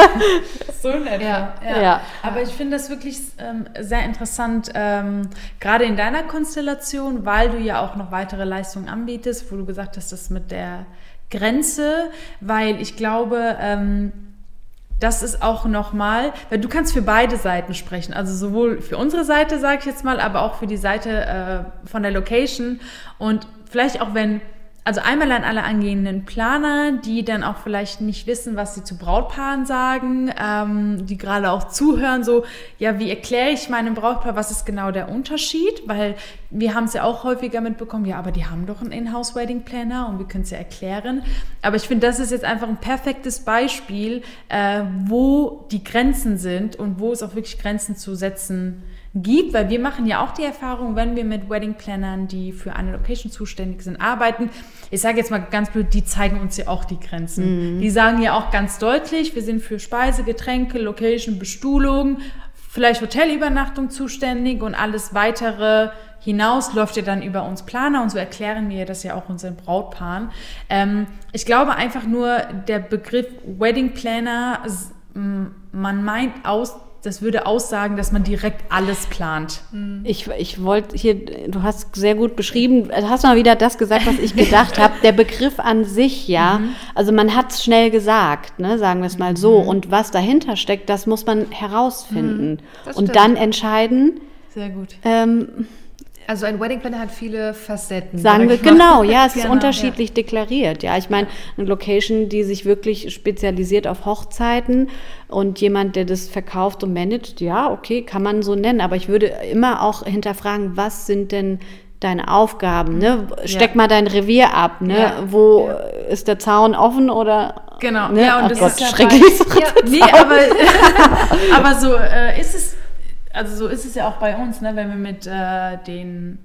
So. Ja. Ja. Aber ich finde das wirklich ähm, sehr interessant, ähm, gerade in deiner Konstellation, weil du ja auch noch weitere Leistungen anbietest, wo du gesagt hast, das mit der Grenze, weil ich glaube, ähm, das ist auch nochmal, weil du kannst für beide Seiten sprechen, also sowohl für unsere Seite, sage ich jetzt mal, aber auch für die Seite äh, von der Location. Und vielleicht auch wenn, also einmal an alle angehenden Planer, die dann auch vielleicht nicht wissen, was sie zu Brautpaaren sagen, ähm, die gerade auch zuhören, so, ja, wie erkläre ich meinem Brautpaar, was ist genau der Unterschied, weil wir haben es ja auch häufiger mitbekommen, ja, aber die haben doch einen Inhouse-Wedding-Planner und wir können es ja erklären. Aber ich finde, das ist jetzt einfach ein perfektes Beispiel, äh, wo die Grenzen sind und wo es auch wirklich Grenzen zu setzen gibt, weil wir machen ja auch die Erfahrung, wenn wir mit Wedding-Plannern, die für eine Location zuständig sind, arbeiten. Ich sage jetzt mal ganz blöd, die zeigen uns ja auch die Grenzen. Die sagen ja auch ganz deutlich, wir sind für Speise, Getränke, Location, Bestuhlung, vielleicht Hotelübernachtung zuständig und alles weitere hinaus läuft ja dann über uns Planer und so erklären wir das ja auch unseren Brautpaaren. Ähm, ich glaube einfach nur, der Begriff Wedding Planner, man meint aus, das würde aussagen, dass man direkt alles plant. Ich, ich wollte hier, du hast sehr gut beschrieben, du hast mal wieder das gesagt, was ich gedacht habe. Der Begriff an sich, ja, also man hat es schnell gesagt, ne, sagen wir es mal so. Und was dahinter steckt, das muss man herausfinden. das und dann entscheiden, Sehr gut. ähm, Also ein Wedding Planner hat viele Facetten. Sagen sag wir, mal. genau, ja, es ist Genau, unterschiedlich deklariert. Ja, ich meine, eine Location, die sich wirklich spezialisiert auf Hochzeiten und jemand, der das verkauft und managt, ja, okay, kann man so nennen. Aber ich würde immer auch hinterfragen, was sind denn deine Aufgaben? Ne? Steck Ja. mal dein Revier ab. Ne? Ja. Wo ist der Zaun offen oder? Genau, Ne? ja, und Ach das Gott, ist ja schrecklich. bei- Ja, Nee, aber, aber so äh, ist es, also so ist es ja auch bei uns, ne, wenn wir mit äh, den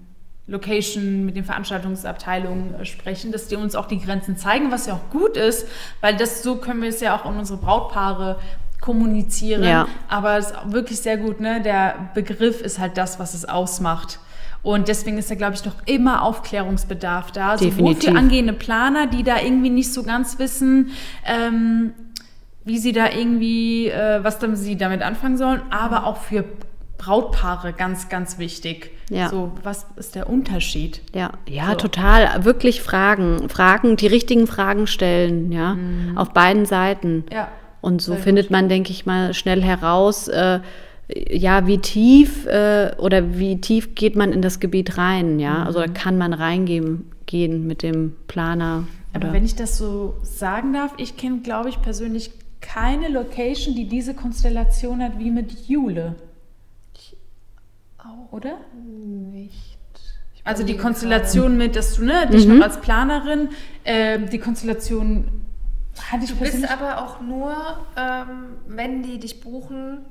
Location, mit den Veranstaltungsabteilungen äh, sprechen, dass die uns auch die Grenzen zeigen, was ja auch gut ist, weil das so können wir es ja auch in unsere Brautpaare kommunizieren. Ja. Aber es ist wirklich sehr gut, ne? Der Begriff ist halt das, was es ausmacht. Und deswegen ist da, glaube ich, doch immer Aufklärungsbedarf da. Sowohl Definitiv. für angehende Planer, die da irgendwie nicht so ganz wissen, ähm, wie sie da irgendwie, äh, was dann sie damit anfangen sollen, aber auch für Brautpaare ganz, ganz wichtig. Ja. So, was ist der Unterschied? Ja, ja, So. total. Wirklich Fragen, Fragen, die richtigen Fragen stellen, ja, auf beiden Seiten. Ja. Und so Sehr findet man, denke ich mal, schnell heraus, äh, ja, wie tief äh, oder wie tief geht man in das Gebiet rein, ja. Also da kann man reingehen gehen mit dem Planer. Aber oder- wenn ich das so sagen darf, ich kenne, glaube ich, persönlich keine Location, die diese Konstellation hat wie mit Jule. Oder? nicht. Ich Also die Konstellation mit, dass du ne, dich Mhm. noch als Planerin, ähm, die Konstellation hatte ich Du bist aber auch nur, ähm, wenn die dich buchen,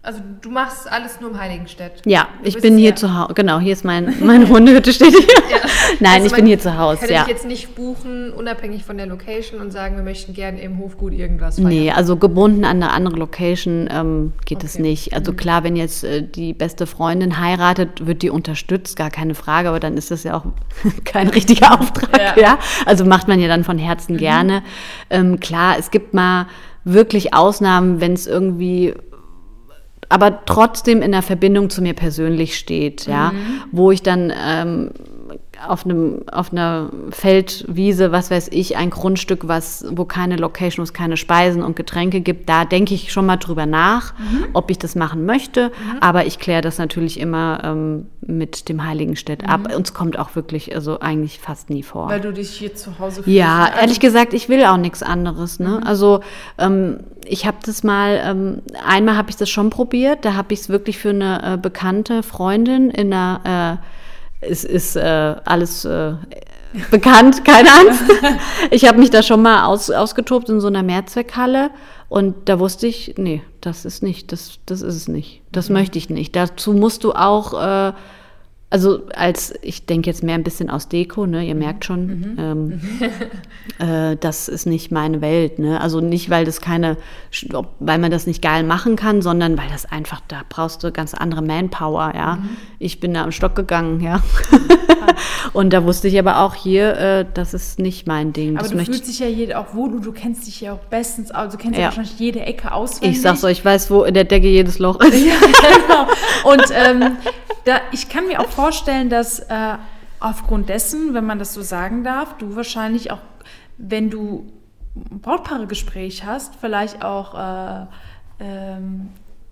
also du machst alles nur im Heiligenstedt. ja, Du ich bin hier ja- zu Hause. Genau, hier ist mein, meine Hundehütte steht hier. Nein, Also ich bin hier zu Hause, Könnte ja. ich jetzt nicht buchen, unabhängig von der Location und sagen, wir möchten gerne im Hofgut irgendwas feiern. Nee, also gebunden an eine andere Location ähm, geht es Okay. nicht. Also klar, wenn jetzt äh, die beste Freundin heiratet, wird die unterstützt, gar keine Frage, aber dann ist das ja auch kein richtiger Auftrag, ja. Ja. Also macht man ja dann von Herzen gerne. Ähm, klar, es gibt mal wirklich Ausnahmen, wenn es irgendwie aber trotzdem in der Verbindung zu mir persönlich steht, ja, wo ich dann ähm, auf einem auf einer Feldwiese, was weiß ich, ein Grundstück, was wo keine Location, wo es keine Speisen und Getränke gibt, da denke ich schon mal drüber nach, ob ich das machen möchte, aber ich kläre das natürlich immer ähm, mit dem Heiligenstedt ab. Uns kommt auch wirklich also eigentlich fast nie vor. Weil du dich hier zu Hause fühlst. Ja, Also- ehrlich gesagt, ich will auch nichts anderes. Ne? Also ähm, ich habe das mal, ähm, einmal habe ich das schon probiert, da habe ich es wirklich für eine äh, bekannte Freundin in einer, äh, es ist äh, alles äh, bekannt, keine Angst. Ich habe mich da schon mal aus, ausgetobt in so einer Mehrzweckhalle und da wusste ich, nee, das ist nicht, das, das ist es nicht. Das möchte ich nicht. Dazu musst du auch äh, also als, ich denke jetzt mehr ein bisschen aus Deko, ne? Ihr merkt schon, ähm, äh, das ist nicht meine Welt, ne? Also nicht, weil das keine, weil man das nicht geil machen kann, sondern weil das einfach, da brauchst du ganz andere Manpower, ja. Ich bin da am Stock gegangen, ja. Und da wusste ich aber auch hier, äh, das ist nicht mein Ding. Aber das du fühlst dich ja jede, auch wo du, du kennst dich ja auch bestens aus. Du kennst ja, Ja. wahrscheinlich jede Ecke auswendig. ich sag's euch, ich weiß, wo in der Decke jedes Loch ist. genau. Und ähm, da, ich kann mir auch vorstellen, dass äh, aufgrund dessen, wenn man das so sagen darf, du wahrscheinlich auch, wenn du ein Brautpaare-Gespräch hast, vielleicht auch äh, ähm,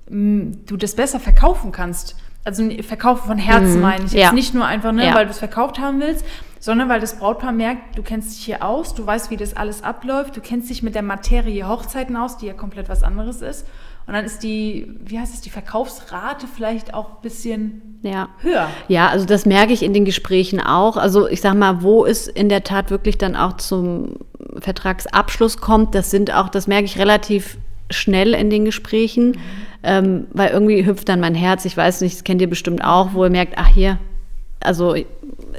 du das besser verkaufen kannst. Also verkaufen von Herzen Mhm. meine ich. Jetzt Ja. nicht nur einfach, ne, Ja. weil du es verkauft haben willst, sondern weil das Brautpaar merkt, du kennst dich hier aus, du weißt, wie das alles abläuft, du kennst dich mit der Materie Hochzeiten aus, die ja komplett was anderes ist. Und dann ist die, wie heißt es, die Verkaufsrate vielleicht auch ein bisschen Ja. höher. Ja, also das merke ich in den Gesprächen auch. Also ich sag mal, wo es in der Tat wirklich dann auch zum Vertragsabschluss kommt, das sind auch, das merke ich relativ schnell in den Gesprächen, ähm, weil irgendwie hüpft dann mein Herz, ich weiß nicht, das kennt ihr bestimmt auch, wo ihr merkt, ach hier, also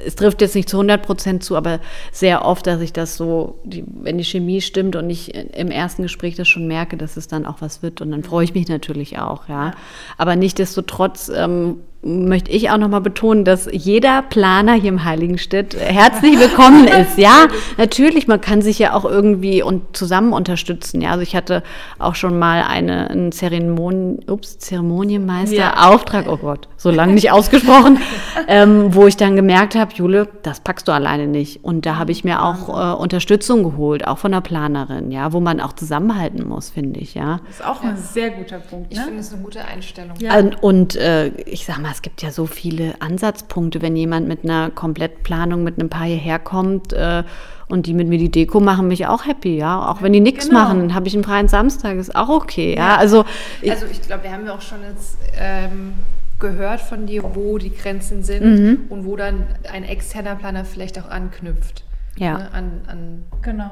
es trifft jetzt nicht zu 100 Prozent zu, aber sehr oft, dass ich das so, die, wenn die Chemie stimmt und ich im ersten Gespräch das schon merke, dass es dann auch was wird und dann freue ich mich natürlich auch, ja. Aber nichtdestotrotz ähm, möchte ich auch nochmal betonen, dass jeder Planer hier im Heiligenstedt herzlich willkommen ist. Ja, natürlich, man kann sich ja auch irgendwie und zusammen unterstützen. Ja, also ich hatte auch schon mal eine, einen Zeremonien, ups, Zeremonienmeister Ja. Auftrag, oh Gott, so lange nicht ausgesprochen, ähm, wo ich dann gemerkt habe, Jule, das packst du alleine nicht. Und da habe ich mir auch äh, Unterstützung geholt, auch von der Planerin, ja, wo man auch zusammenhalten muss, finde ich, ja. Das ist auch ein sehr guter Punkt. Ich Ne? finde es eine gute Einstellung. Ja. Und, und äh, ich sag mal, mal, es gibt ja so viele Ansatzpunkte, wenn jemand mit einer Komplettplanung, mit einem Paar hierher kommt äh, und die mit mir die Deko machen, mich auch happy, ja. Auch wenn die nichts genau. machen, dann habe ich einen freien Samstag, ist auch okay, ja. Also, ich, Also ich glaube, wir haben ja auch schon jetzt ähm, gehört von dir, wo die Grenzen sind Mhm. und wo dann ein externer Planer vielleicht auch anknüpft. Ja. Ne, an, an Genau.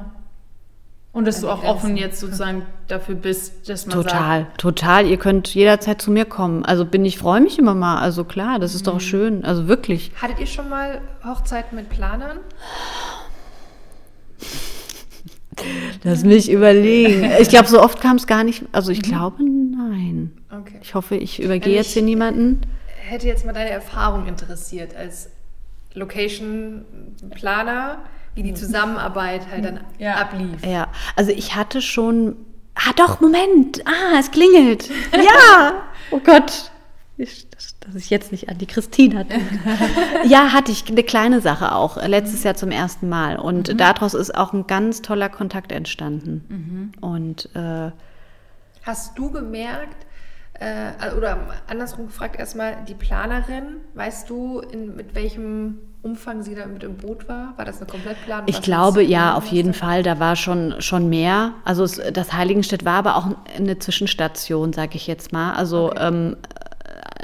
Und dass du auch offen jetzt sozusagen dafür bist, dass man total, sagt, total. Ihr könnt jederzeit zu mir kommen. Also bin ich, freue mich immer mal. Also klar, das ist Mhm. doch schön. Also wirklich. Hattet ihr schon mal Hochzeiten mit Planern? Lass mich überlegen. Ich glaube, so oft kam es gar nicht. Also Mhm. ich glaube, nein. Okay. Ich hoffe, ich übergehe Wenn jetzt ich- hier niemanden. Hätte jetzt mal deine Erfahrung interessiert als Location-Planer, wie die Zusammenarbeit halt dann Ja. ablief. Ja, also ich hatte schon. Ah, doch, Moment. Ah, es klingelt. Ja. oh Gott. Ich, dass, dass ich jetzt nicht an die Christine hatte. ja, hatte ich eine kleine Sache auch. äh, Letztes Jahr zum ersten Mal. Und daraus ist auch ein ganz toller Kontakt entstanden. Und äh, Hast du gemerkt, äh, oder andersrum gefragt erstmal, die Planerin, weißt du, in, mit welchem Umfang sie da mit im Boot war? War das eine Komplettplanung? Ich glaube, ja, auf jeden da- Fall. Da war schon, schon mehr. Also es, das Heiligenstedt war aber auch eine Zwischenstation, sage ich jetzt mal. Also Okay. ähm,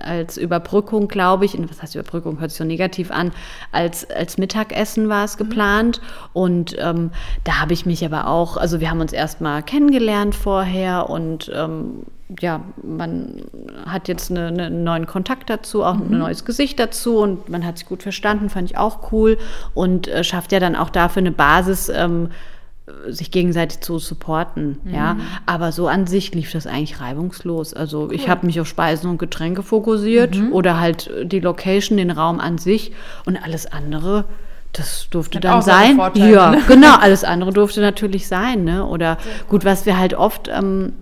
als Überbrückung, glaube ich, was heißt Überbrückung, hört sich so negativ an, als, als Mittagessen war es geplant. Und ähm, da habe ich mich aber auch, also wir haben uns erstmal kennengelernt vorher und ähm, ja, man hat jetzt eine, eine, einen neuen Kontakt dazu, auch ein neues Gesicht dazu und man hat sich gut verstanden, fand ich auch cool und äh, schafft ja dann auch dafür eine Basis, ähm, sich gegenseitig zu supporten, ja. Aber so an sich lief das eigentlich reibungslos. Also ich habe mich auf Speisen und Getränke fokussiert oder halt die Location, den Raum an sich und alles andere. Das durfte Hat dann sein. Vorteile, ja, ne? genau. Alles andere durfte natürlich sein, ne? Oder gut, was wir halt oft ähm,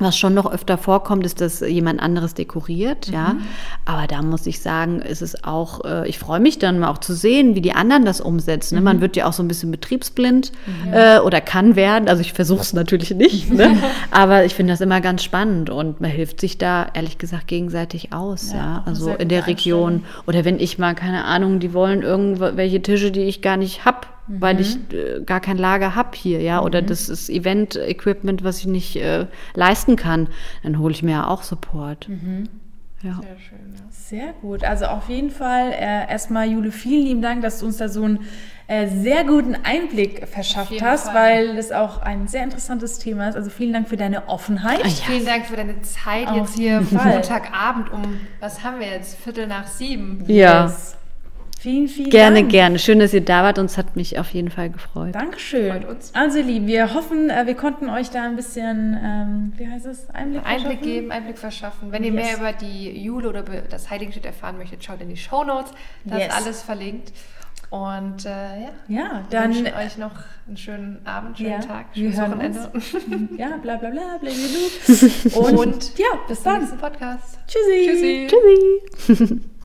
was schon noch öfter vorkommt, ist, dass jemand anderes dekoriert, ja. Mhm. Aber da muss ich sagen, ist es auch, äh, ich freue mich dann mal auch zu sehen, wie die anderen das umsetzen. Ne? Mhm. Man wird ja auch so ein bisschen betriebsblind äh, oder kann werden. Also ich versuche es natürlich nicht, ne? aber ich finde das immer ganz spannend und man hilft sich da ehrlich gesagt gegenseitig aus, Ja, ja. Also in der Region. Oder wenn ich mal, keine Ahnung, die wollen irgendwelche Tische, die ich gar nicht hab, weil ich Mhm. äh, gar kein Lager hab hier, ja. Oder das ist Event-Equipment, was ich nicht äh, leisten kann, dann hole ich mir ja auch Support. Mhm. Ja. Sehr schön, ja. Sehr gut. Also auf jeden Fall äh, erstmal, Jule, vielen lieben Dank, dass du uns da so einen äh, sehr guten Einblick verschafft hast, Fall. weil das auch ein sehr interessantes Thema ist. Also vielen Dank für deine Offenheit. Ah, ja. Vielen Dank für deine Zeit Auf jetzt hier Fall. Montagabend um, was haben wir jetzt, Viertel nach sieben. Ja. Yes. Vielen, vielen Gerne, Dank. gerne. Schön, dass ihr da wart und es hat mich auf jeden Fall gefreut. Dankeschön. Freut uns. Also, ihr Lieben, wir hoffen, äh, wir konnten euch da ein bisschen, ähm, wie heißt es, Einblick, Einblick geben, Einblick verschaffen. Wenn ihr Yes. mehr über die Jule oder das Heiligenstedt erfahren möchtet, schaut in die Shownotes. Da Yes. ist alles verlinkt. Und äh, ja, Ja, dann wünschen euch noch einen schönen Abend, schönen Ja, Tag, wir schönes hören Wochenende. ja, bla bla bla, bla bla bla. Und, Und ja, bis bis zum dann. nächsten Podcast. Tschüssi. Tschüssi. Tschüssi.